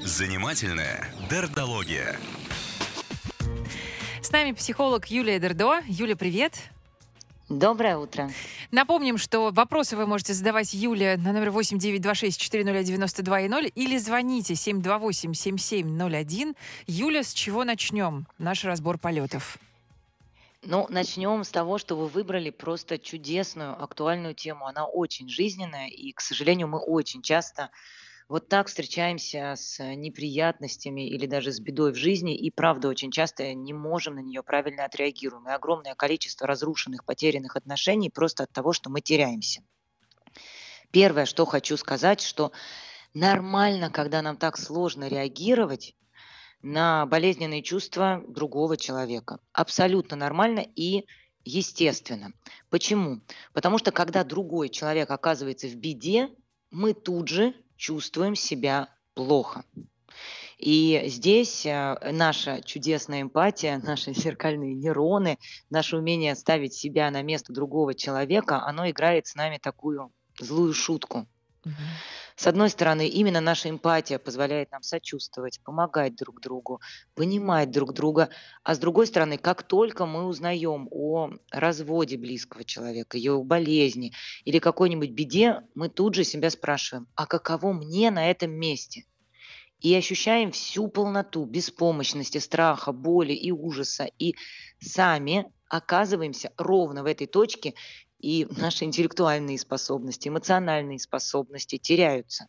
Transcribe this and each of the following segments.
Занимательная дердология. С нами психолог Юлия Дердо. Юля, привет. Доброе утро. Напомним, что вопросы вы можете задавать Юле на номер 8926-401-92,0 или звоните 728-7701. Юля, с чего начнем наш разбор полетов? Ну, начнем с того, что вы выбрали просто чудесную, актуальную тему. Она очень жизненная, и, к сожалению, мы очень часто вот так встречаемся с неприятностями или даже с бедой в жизни, и правда очень часто не можем на нее правильно отреагируем. И огромное количество разрушенных, потерянных отношений просто от того, что мы теряемся. Первое, что хочу сказать, что нормально, когда нам так сложно реагировать на болезненные чувства другого человека. Абсолютно нормально и естественно. Почему? Потому что когда другой человек оказывается в беде, мы тут же чувствуем себя плохо. И здесь э, наша чудесная эмпатия, наши зеркальные нейроны, наше умение ставить себя на место другого человека, оно играет с нами такую злую шутку. С одной стороны, именно наша эмпатия позволяет нам сочувствовать, помогать друг другу, понимать друг друга. А с другой стороны, как только мы узнаем о разводе близкого человека, его болезни или какой-нибудь беде, мы тут же себя спрашиваем, а каково мне на этом месте? И ощущаем всю полноту беспомощности, страха, боли и ужаса. И сами оказываемся ровно в этой точке, и наши интеллектуальные способности, эмоциональные способности теряются.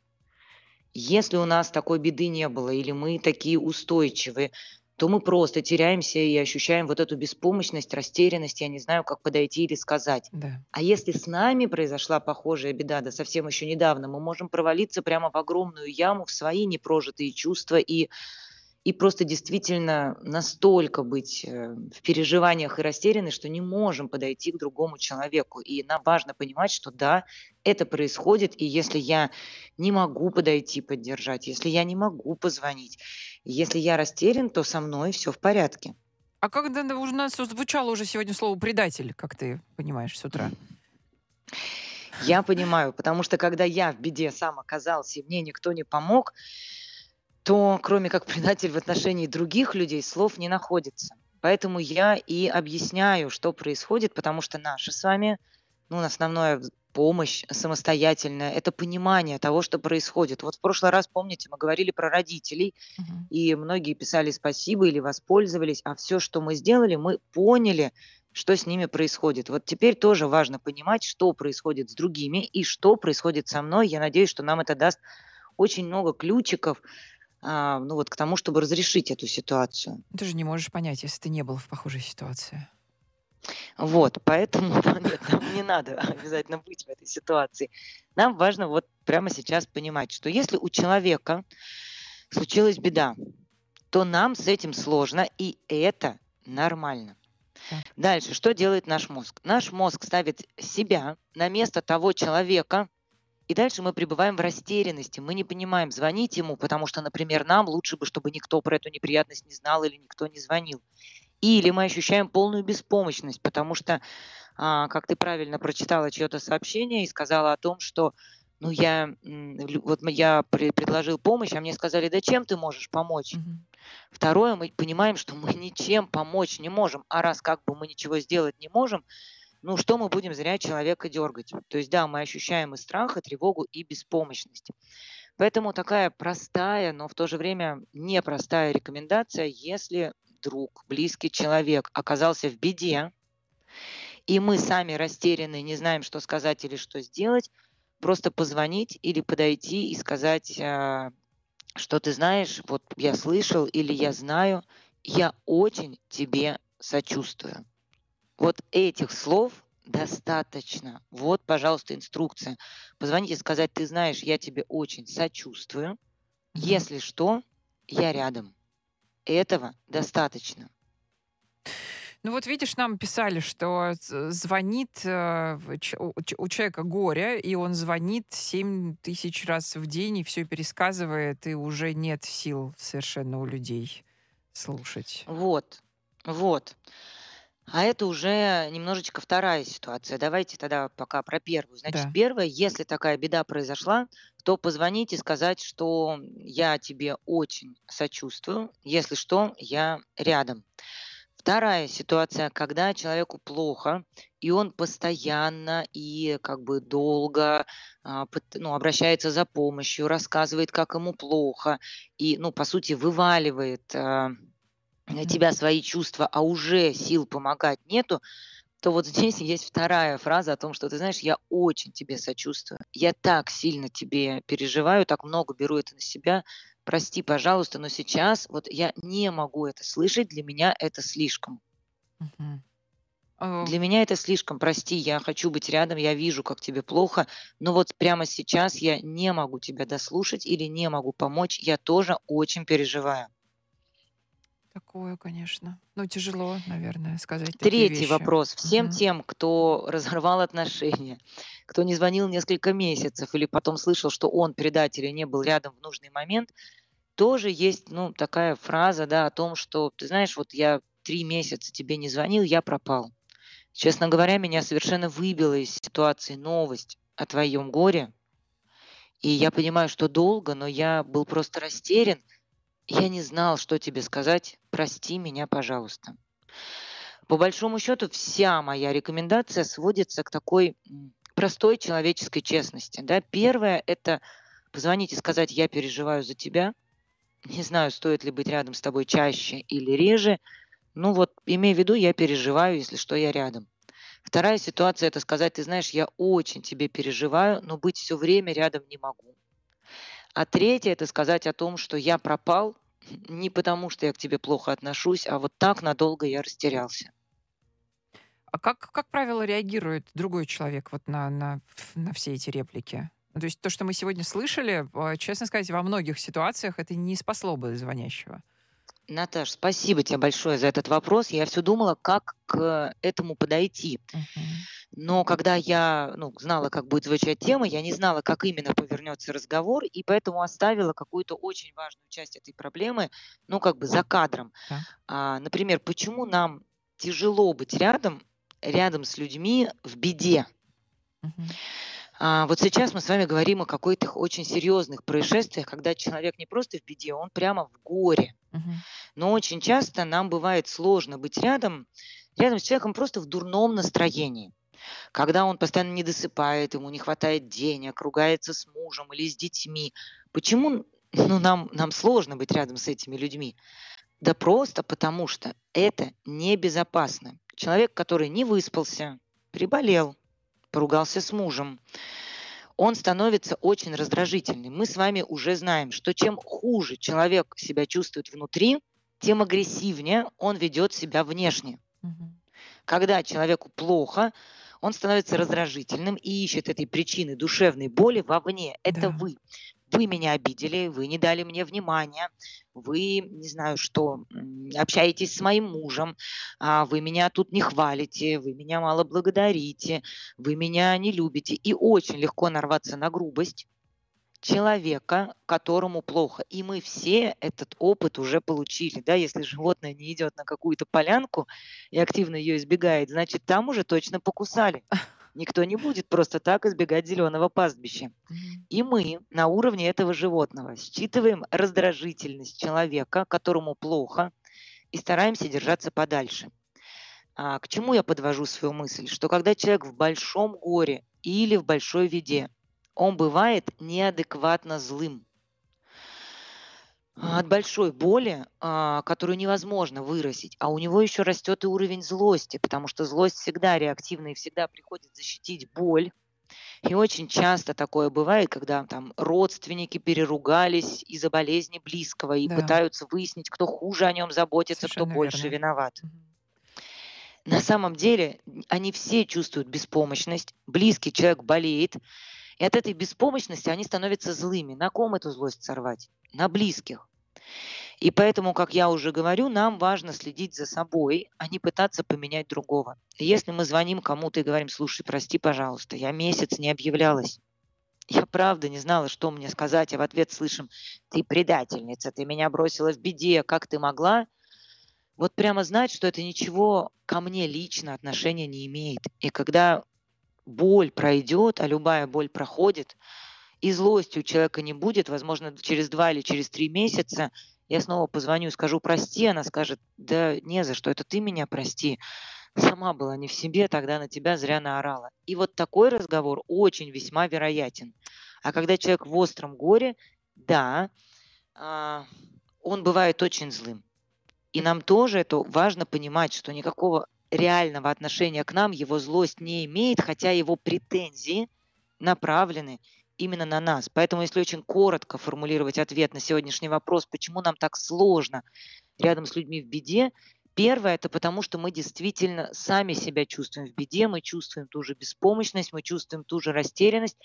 Если у нас такой беды не было, или мы такие устойчивые, то мы просто теряемся и ощущаем вот эту беспомощность, растерянность, я не знаю, как подойти или сказать. Да. А если с нами произошла похожая беда, да совсем еще недавно, мы можем провалиться прямо в огромную яму, в свои непрожитые чувства и и просто действительно настолько быть э, в переживаниях и растеряны, что не можем подойти к другому человеку. И нам важно понимать, что да, это происходит, и если я не могу подойти поддержать, если я не могу позвонить, если я растерян, то со мной все в порядке. А когда у нас звучало уже сегодня слово «предатель», как ты понимаешь, с утра? Я понимаю, потому что когда я в беде сам оказался, и мне никто не помог, то кроме как предатель в отношении других людей слов не находится. Поэтому я и объясняю, что происходит, потому что наша с вами, ну, основная помощь самостоятельная, это понимание того, что происходит. Вот в прошлый раз, помните, мы говорили про родителей, uh-huh. и многие писали спасибо или воспользовались, а все, что мы сделали, мы поняли, что с ними происходит. Вот теперь тоже важно понимать, что происходит с другими и что происходит со мной. Я надеюсь, что нам это даст очень много ключиков а, ну вот к тому, чтобы разрешить эту ситуацию. Ты же не можешь понять, если ты не был в похожей ситуации. Вот, поэтому нет, нам не надо обязательно быть в этой ситуации. Нам важно вот прямо сейчас понимать, что если у человека случилась беда, то нам с этим сложно, и это нормально. Дальше, что делает наш мозг? Наш мозг ставит себя на место того человека, и дальше мы пребываем в растерянности. Мы не понимаем, звонить ему, потому что, например, нам лучше бы, чтобы никто про эту неприятность не знал или никто не звонил. Или мы ощущаем полную беспомощность, потому что, а, как ты правильно прочитала чье-то сообщение и сказала о том, что ну я вот я предложил помощь, а мне сказали, да чем ты можешь помочь? Mm-hmm. Второе, мы понимаем, что мы ничем помочь не можем, а раз как бы мы ничего сделать не можем, ну что мы будем зря человека дергать? То есть да, мы ощущаем и страх, и тревогу, и беспомощность. Поэтому такая простая, но в то же время непростая рекомендация, если друг, близкий человек оказался в беде, и мы сами растеряны, не знаем, что сказать или что сделать, просто позвонить или подойти и сказать, а, что ты знаешь, вот я слышал или я знаю, я очень тебе сочувствую. Вот этих слов достаточно. Вот, пожалуйста, инструкция. Позвоните сказать, ты знаешь, я тебе очень сочувствую. Если что, я рядом. Этого достаточно. Ну вот видишь, нам писали, что звонит э, у человека горе, и он звонит 7 тысяч раз в день и все пересказывает, и уже нет сил совершенно у людей слушать. Вот, вот. А это уже немножечко вторая ситуация. Давайте тогда пока про первую. Значит, Да. первое, если такая беда произошла, то позвонить и сказать, что я тебе очень сочувствую. Если что, я рядом. Вторая ситуация, когда человеку плохо, и он постоянно и как бы долго а, пыт- ну, обращается за помощью, рассказывает, как ему плохо, и, ну, по сути, вываливает а, на тебя свои чувства, а уже сил помогать нету, то вот здесь есть вторая фраза о том, что ты знаешь, я очень тебе сочувствую, я так сильно тебе переживаю, так много беру это на себя, прости, пожалуйста, но сейчас вот я не могу это слышать, для меня это слишком. Э, Для меня это слишком, прости, я хочу быть рядом, я вижу, как тебе плохо, но вот прямо сейчас я не могу тебя дослушать или не могу помочь, я тоже очень переживаю. Такое, конечно. Ну, тяжело, наверное, сказать такие Третий вещи. вопрос. Всем Мгм. тем, кто разорвал отношения, кто не звонил несколько месяцев или потом слышал, что он предатель и не был рядом в нужный момент, тоже есть, ну, такая фраза, да, о том, что, ты знаешь, вот я 3 месяца тебе не звонил, я пропал. Честно говоря, меня совершенно выбила из ситуации новость о твоем горе. И я понимаю, что долго, но я был просто растерян. Я не знал, что тебе сказать. Прости меня, пожалуйста. По большому счету, вся моя рекомендация сводится к такой простой человеческой честности. Да? Первое– это позвонить и сказать, я переживаю за тебя. Не знаю, стоит ли быть рядом с тобой чаще или реже. Ну вот, имей в виду, я переживаю, если что, я рядом. Вторая ситуация– это сказать, ты знаешь, я очень тебе переживаю, но быть все время рядом не могу. А третье– это сказать о том, что я пропал не потому, что я к тебе плохо отношусь, а вот так надолго я растерялся. А как, как правило, реагирует другой человек вот на, на, на все эти реплики? То есть то, что мы сегодня слышали, э, честно сказать, во многих ситуациях это не спасло бы звонящего. Наташ, спасибо тебе большое за этот вопрос. Я все думала, как к этому подойти. Но когда я ну, знала, как будет звучать тема, я не знала, как именно повернется разговор, и поэтому оставила какую-то очень важную часть этой проблемы, ну, как бы за кадром. А, например, почему нам тяжело быть рядом, рядом с людьми в беде? Мгм. А, вот сейчас мы с вами говорим о каких-то очень серьезных происшествиях, когда человек не просто в беде, он прямо в горе. Но очень часто нам бывает сложно быть рядом, рядом с человеком просто в дурном настроении. Когда он постоянно не досыпает, ему не хватает денег, ругается с мужем или с детьми. Почему ну, нам, нам сложно быть рядом с этими людьми? Да просто потому что это небезопасно. Человек, который не выспался, приболел, поругался с мужем, он становится очень раздражительным. Мы с вами уже знаем, что чем хуже человек себя чувствует внутри, тем агрессивнее он ведет себя внешне. Мгм. Когда человеку плохо, он становится раздражительным и ищет этой причины душевной боли вовне. Это Да. вы. Вы меня обидели, вы не дали мне внимания, вы, не знаю что, общаетесь с моим мужем, а, вы меня тут не хвалите, вы меня мало благодарите, вы меня не любите. И очень легко нарваться на грубость человека, которому плохо. И мы все этот опыт уже получили. Да? Если животное не идет на какую-то полянку и активно ее избегает, значит, там уже точно покусали. Никто не будет просто так избегать зеленого пастбища. И мы на уровне этого животного считываем раздражительность человека, которому плохо, и стараемся держаться подальше. А, к чему я подвожу свою мысль? Что когда человек в большом горе или в большой беде, он бывает неадекватно злым. От большой боли, а, которую невозможно вырастить, а у него еще растет и уровень злости, потому что злость всегда реактивна и всегда приходит защитить боль. И очень часто такое бывает, когда там родственники переругались из-за болезни близкого и Да. пытаются выяснить, кто хуже о нем заботится, кто Совершенно больше верно. виноват. Мгм. На самом деле они все чувствуют беспомощность, близкий человек болеет, и от этой беспомощности они становятся злыми. На ком эту злость сорвать? На близких. И поэтому, как я уже говорю, нам важно следить за собой, а не пытаться поменять другого. Если мы звоним кому-то и говорим, слушай, прости, пожалуйста, я месяц не объявлялась, я правда не знала, что мне сказать, а в ответ слышим, ты предательница, ты меня бросила в беде, как ты могла? вот прямо знать, что это ничего ко мне лично отношения не имеет. И когда боль пройдет, а любая боль проходит, и злости у человека не будет, возможно, через два или через три месяца я снова позвоню, скажу прости, она скажет, да не за что, это ты меня прости. Сама была не в себе, тогда на тебя зря наорала. И вот такой разговор очень весьма вероятен. А когда человек в остром горе, да, а, он бывает очень злым. И нам тоже это важно понимать, что никакого реального отношения к нам его злость не имеет, хотя его претензии направлены именно на нас. Поэтому, если очень коротко формулировать ответ на сегодняшний вопрос, почему нам так сложно рядом с людьми в беде, первое это потому, что мы действительно сами себя чувствуем в беде, мы чувствуем ту же беспомощность, мы чувствуем ту же растерянность,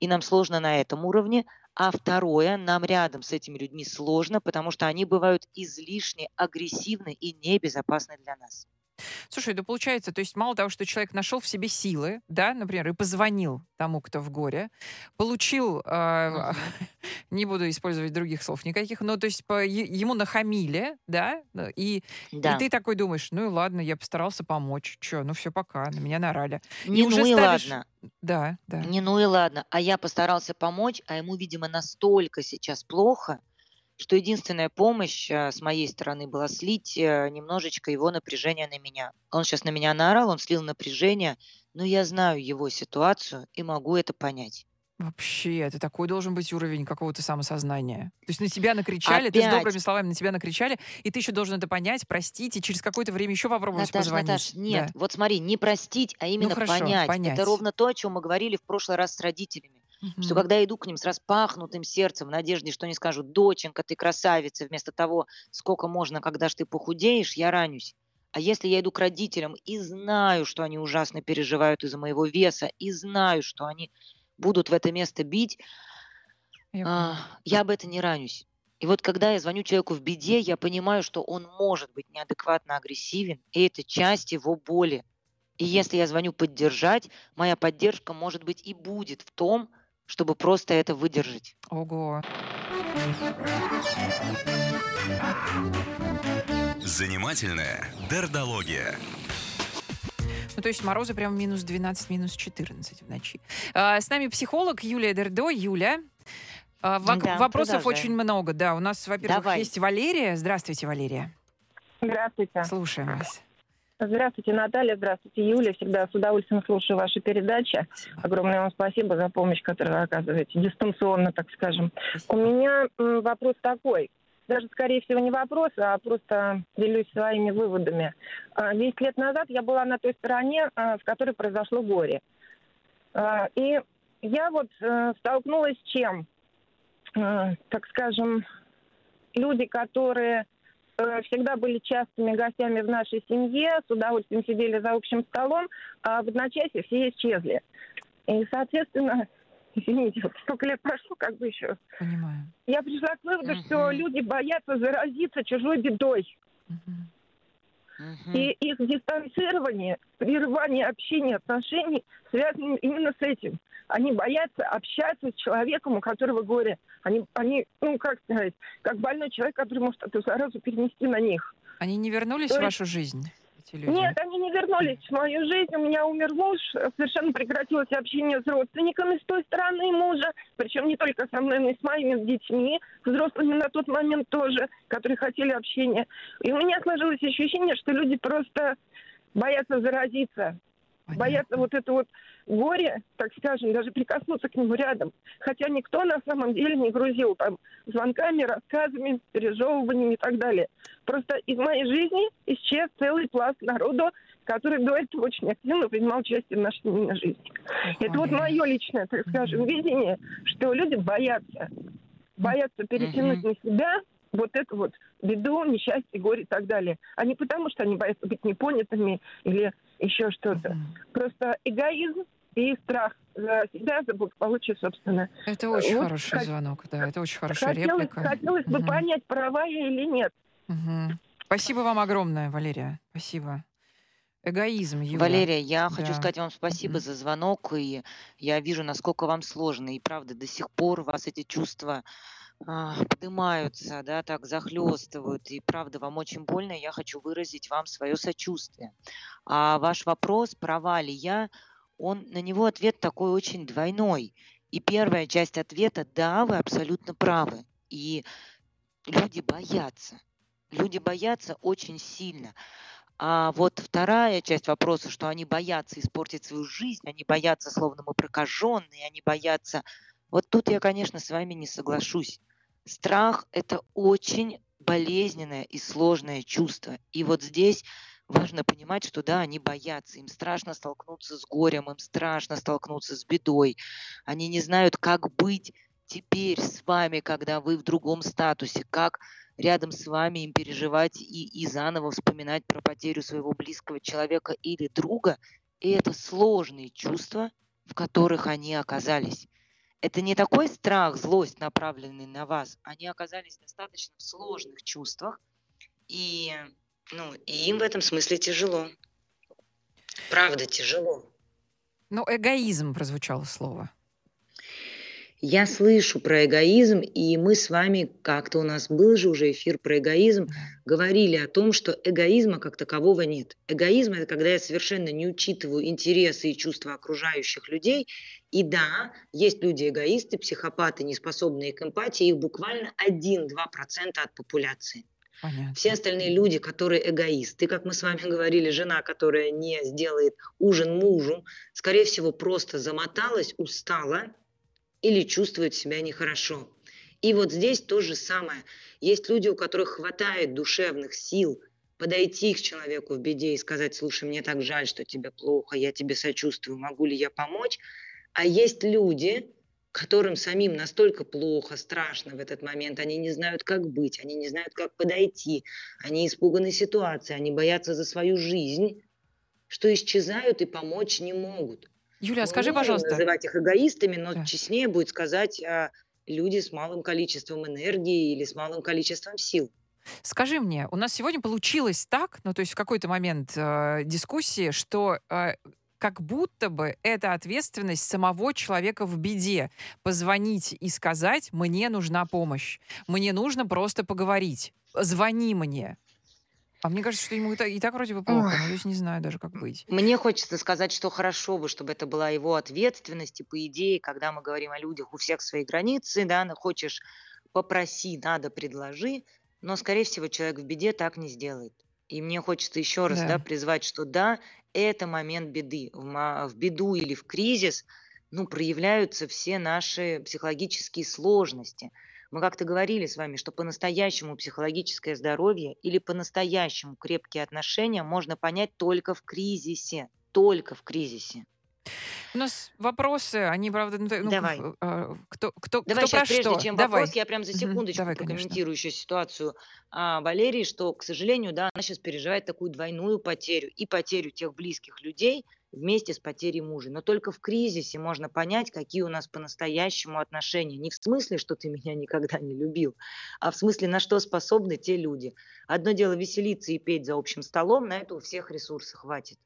и нам сложно на этом уровне. А второе, нам рядом с этими людьми сложно, потому что они бывают излишне агрессивны и небезопасны для нас. Слушай, да получается, то есть мало того, что человек нашел в себе силы, да, например, и позвонил тому, кто в горе, получил, э, не буду использовать других слов никаких, но то есть по, ему нахамили, да, и, да. и ты такой думаешь, ну и ладно, я постарался помочь, что, ну все, пока, на меня нарали. Не, и ну уже и ставишь... ладно. Да, да. Не, ну и ладно, а я постарался помочь, а ему, видимо, настолько сейчас плохо, что единственная помощь э, с моей стороны была слить э, немножечко его напряжение на меня. Он сейчас на меня наорал, он слил напряжение, но я знаю его ситуацию и могу это понять. Вообще, это такой должен быть уровень какого-то самосознания. То есть на тебя накричали, Опять. ты с добрыми словами на тебя накричали, и ты еще должен это понять, простить, и через какое-то время еще попробовать Наташ, позвонить. Наташ, нет, да. вот смотри, не простить, а именно ну, хорошо, понять. понять. Это ровно то, о чем мы говорили в прошлый раз с родителями. Угу. Что когда я иду к ним с распахнутым сердцем, в надежде, что они скажут, доченька, ты красавица, вместо того, сколько можно, когда ж ты похудеешь, я ранюсь. А если я иду к родителям и знаю, что они ужасно переживают из-за моего веса, и знаю, что они будут в это место бить, я, а, я об этом не ранюсь. И вот когда я звоню человеку в беде, я понимаю, что он может быть неадекватно агрессивен, и это часть его боли. И если я звоню поддержать, моя поддержка, может быть, и будет в том, чтобы просто это выдержать. Ого. Занимательная дердология. Ну, то есть морозы прям минус 12, минус 14 в ночи. А, с нами психолог Юлия Дердо. Юля, а, во- да, вопросов продолжаем. очень много. Да, у нас, во-первых, Давай. есть Валерия. Здравствуйте, Валерия. Здравствуйте. Слушаем вас. Здравствуйте, Наталья. Здравствуйте, Юля. Всегда с удовольствием слушаю ваши передачи. Огромное вам спасибо за помощь, которую вы оказываете, дистанционно, так скажем. У меня вопрос такой. Даже, скорее всего, не вопрос, а просто делюсь своими выводами. А, десять лет назад я была на той стороне, а, в которой произошло горе. А, и я вот э, столкнулась с чем? Так скажем, люди, которые всегда были частыми гостями в нашей семье, с удовольствием сидели за общим столом, а в одночасье все исчезли. И, соответственно, извините, вот столько лет прошло, как бы еще. Понимаю. Я пришла к выводу, uh-huh. что люди боятся заразиться чужой бедой. Uh-huh. И их дистанцирование, прерывание общения, отношений связано именно с этим. Они боятся общаться с человеком, у которого горе. Они, они ну, как сказать, как больной человек, который может эту заразу перенести на них. Они не вернулись То в вашу жизнь? эти люди? Нет, они не вернулись в мою жизнь. У меня умер муж, совершенно прекратилось общение с родственниками с той стороны мужа, причем не только со мной, но и с моими детьми, взрослыми на тот момент тоже, которые хотели общения. И у меня сложилось ощущение, что люди просто боятся заразиться. Понятно. Боятся вот это вот горе, так скажем, даже прикоснуться к нему рядом. Хотя никто на самом деле не грузил там звонками, рассказами, пережевываниями и так далее. Просто из моей жизни исчез целый пласт народу, который до этого очень активно принимал участие в нашей семейной жизни. Это вот мое личное, так скажем, видение, что люди боятся. Боятся перетянуть на себя вот эту вот беду, несчастье, горе и так далее. А не потому, что они боятся быть непонятыми или еще что-то. Mm-hmm. Просто эгоизм и страх за себя, за благополучие собственно. Это очень вот хороший хот... звонок, да, это очень хорошая хотелось, реплика. Хотелось бы понять, права я или нет. Угу. Спасибо вам огромное, Валерия. Спасибо. Эгоизм, Юля. Валерия, я хочу Да. сказать вам спасибо Мгм. за звонок, и я вижу, насколько вам сложно. И правда, до сих пор у вас эти чувства поднимаются, да, так захлестывают. И правда, вам очень больно, я хочу выразить вам свое сочувствие. А ваш вопрос, права ли я, он, на него ответ такой очень двойной. И первая часть ответа, да, вы абсолютно правы. И люди боятся. Люди боятся очень сильно. А вот вторая часть вопроса, что они боятся испортить свою жизнь, они боятся, словно мы прокаженные, они боятся... Вот тут я, конечно, с вами не соглашусь. Страх – это очень болезненное и сложное чувство. И вот здесь важно понимать, что да, они боятся, им страшно столкнуться с горем, им страшно столкнуться с бедой. Они не знают, как быть теперь с вами, когда вы в другом статусе, как рядом с вами им переживать и, и заново вспоминать про потерю своего близкого человека или друга. И это сложные чувства, в которых они оказались. Это не такой страх, злость, направленный на вас. Они оказались достаточно в сложных чувствах, и, ну, и им в этом смысле тяжело. Правда, тяжело. Ну, эгоизм прозвучало слово. Я слышу про эгоизм, и мы с вами, как-то у нас был же уже эфир про эгоизм, говорили о том, что эгоизма как такового нет. Эгоизм – это когда я совершенно не учитываю интересы и чувства окружающих людей. И да, есть люди эгоисты, психопаты, неспособные к эмпатии, их буквально 1-2% от популяции. Понятно. Все остальные люди, которые эгоисты, как мы с вами говорили, жена, которая не сделает ужин мужу, скорее всего, просто замоталась, устала или чувствует себя нехорошо. И вот здесь то же самое. Есть люди, у которых хватает душевных сил подойти к человеку в беде и сказать, слушай, мне так жаль, что тебе плохо, я тебе сочувствую, могу ли я помочь? А есть люди, которым самим настолько плохо, страшно в этот момент, они не знают, как быть, они не знают, как подойти, они испуганы ситуацией, они боятся за свою жизнь, что исчезают и помочь не могут. Юля, Мы скажи, пожалуйста, называть их эгоистами, но Да. честнее будет сказать а, люди с малым количеством энергии или с малым количеством сил. скажи мне, у нас сегодня получилось так, ну то есть в какой-то момент э, дискуссии, что э, как будто бы это ответственность самого человека в беде. Позвонить и сказать, мне нужна помощь. Мне нужно просто поговорить. Звони мне. А мне кажется, что ему и так, и так вроде бы плохо. Ой. То есть не знаю даже, как быть. Мне хочется сказать, что хорошо бы, чтобы это была его ответственность. И по идее, когда мы говорим о людях, у всех свои границы, да, ну, хочешь попроси, надо, предложи, но, скорее всего, человек в беде так не сделает. И мне хочется еще раз Да. да, призвать, что да, это момент беды. В, в беду или в кризис ну, проявляются все наши психологические сложности. Мы как-то говорили с вами, что по-настоящему психологическое здоровье или по-настоящему крепкие отношения можно понять только в кризисе. Только в кризисе. У нас вопросы, они, правда, ну, ну, Давай. э, кто, кто, Давай кто про сейчас, прежде что? чем Давай. вопрос, я прям за секундочку давай, конечно. прокомментирую еще ситуацию а, Валерии, что, к сожалению, да, она сейчас переживает такую двойную потерю. И потерю тех близких людей вместе с потерей мужа. Но только в кризисе можно понять, какие у нас по-настоящему отношения. Не в смысле, что ты меня никогда не любил, а в смысле, на что способны те люди. Одно дело веселиться и петь за общим столом, на это у всех ресурсов хватит.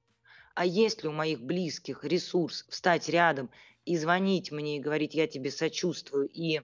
А есть ли у моих близких ресурс встать рядом и звонить мне и говорить, я тебе сочувствую, и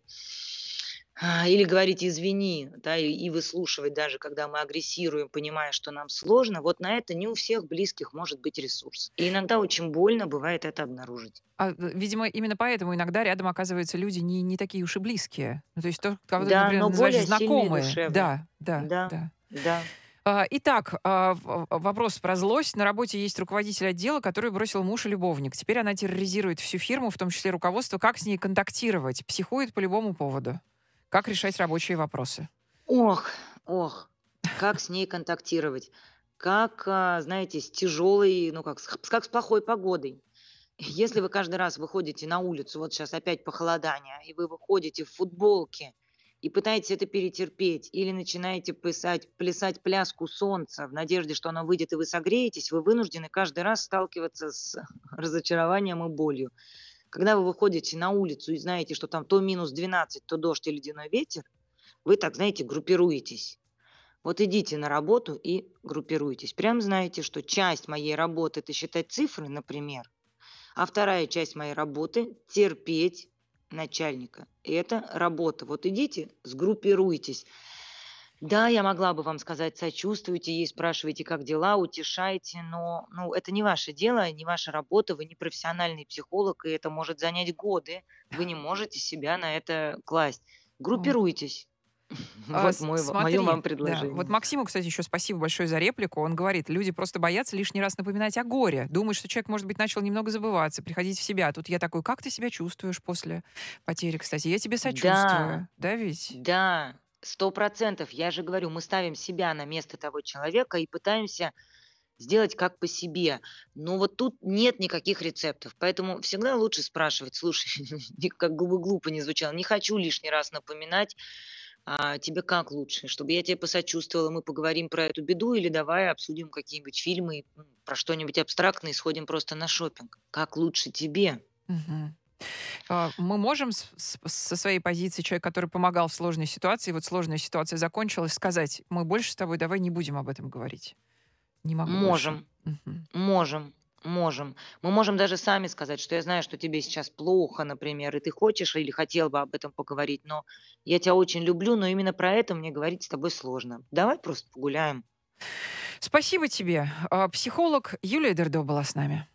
или говорить извини, да, и, и выслушивать даже, когда мы агрессируем, понимая, что нам сложно, вот на это не у всех близких может быть ресурс. И иногда очень больно бывает это обнаружить. А, э, видимо, именно поэтому иногда рядом оказываются люди не, не такие уж и близкие. Ну, то есть то, кого ты, Да, например, но более знакомые. Да, да, Да. да. Да. А, Итак, а, вопрос про злость. На работе есть руководитель отдела, который бросил муж и любовник. Теперь она терроризирует всю фирму, в том числе руководство. Как с ней контактировать? Психует по любому поводу. Как решать рабочие вопросы? Ох, ох, как с ней контактировать? Как, а, знаете, с тяжелой, ну как, с как с плохой погодой. Если вы каждый раз выходите на улицу, вот сейчас опять похолодание, и вы выходите в футболке и пытаетесь это перетерпеть, или начинаете писать, плясать пляску солнца в надежде, что оно выйдет и вы согреетесь, вы вынуждены каждый раз сталкиваться с разочарованием и болью. Когда вы выходите на улицу и знаете, что там то минус 12, то дождь и ледяной ветер, вы так, знаете, группируетесь. Вот идите на работу и группируйтесь. Прям знаете, что часть моей работы– это считать цифры, например, а вторая часть моей работы– терпеть начальника. И это работа. Вот идите, сгруппируйтесь. Да, я могла бы вам сказать, сочувствуйте ей, спрашивайте, как дела, утешайте, но ну, это не ваше дело, не ваша работа, вы не профессиональный психолог, и это может занять годы. Вы не можете себя на это класть. Группируйтесь. А, Вот мой, смотри, мое вам да, предложение. вот Максиму, кстати, еще спасибо большое за реплику. Он говорит, люди просто боятся лишний раз напоминать о горе. Думают, что человек, может быть, начал немного забываться, приходить в себя. Тут я такой, как ты себя чувствуешь после потери, кстати? Я тебе сочувствую. Да, ведь? Да, сто процентов. Я же говорю, мы ставим себя на место того человека и пытаемся сделать как по себе. Но вот тут нет никаких рецептов. Поэтому всегда лучше спрашивать, слушай, как бы глупо не звучало, не хочу лишний раз напоминать, а тебе как лучше? Чтобы я тебе посочувствовала, мы поговорим про эту беду или давай обсудим какие-нибудь фильмы, про что-нибудь абстрактное и сходим просто на шопинг. Как лучше тебе? Мгм. А, Мы можем с- с- со своей позиции человека, который помогал в сложной ситуации, вот сложная ситуация закончилась, сказать, мы больше с тобой давай не будем об этом говорить. Не могу больше». Можем. Мгм. Можем, можем. Мы можем даже сами сказать, что я знаю, что тебе сейчас плохо, например, и ты хочешь или хотел бы об этом поговорить, но я тебя очень люблю, но именно про это мне говорить с тобой сложно. Давай просто погуляем. Спасибо тебе. А, Психолог Юлия Дердо была с нами.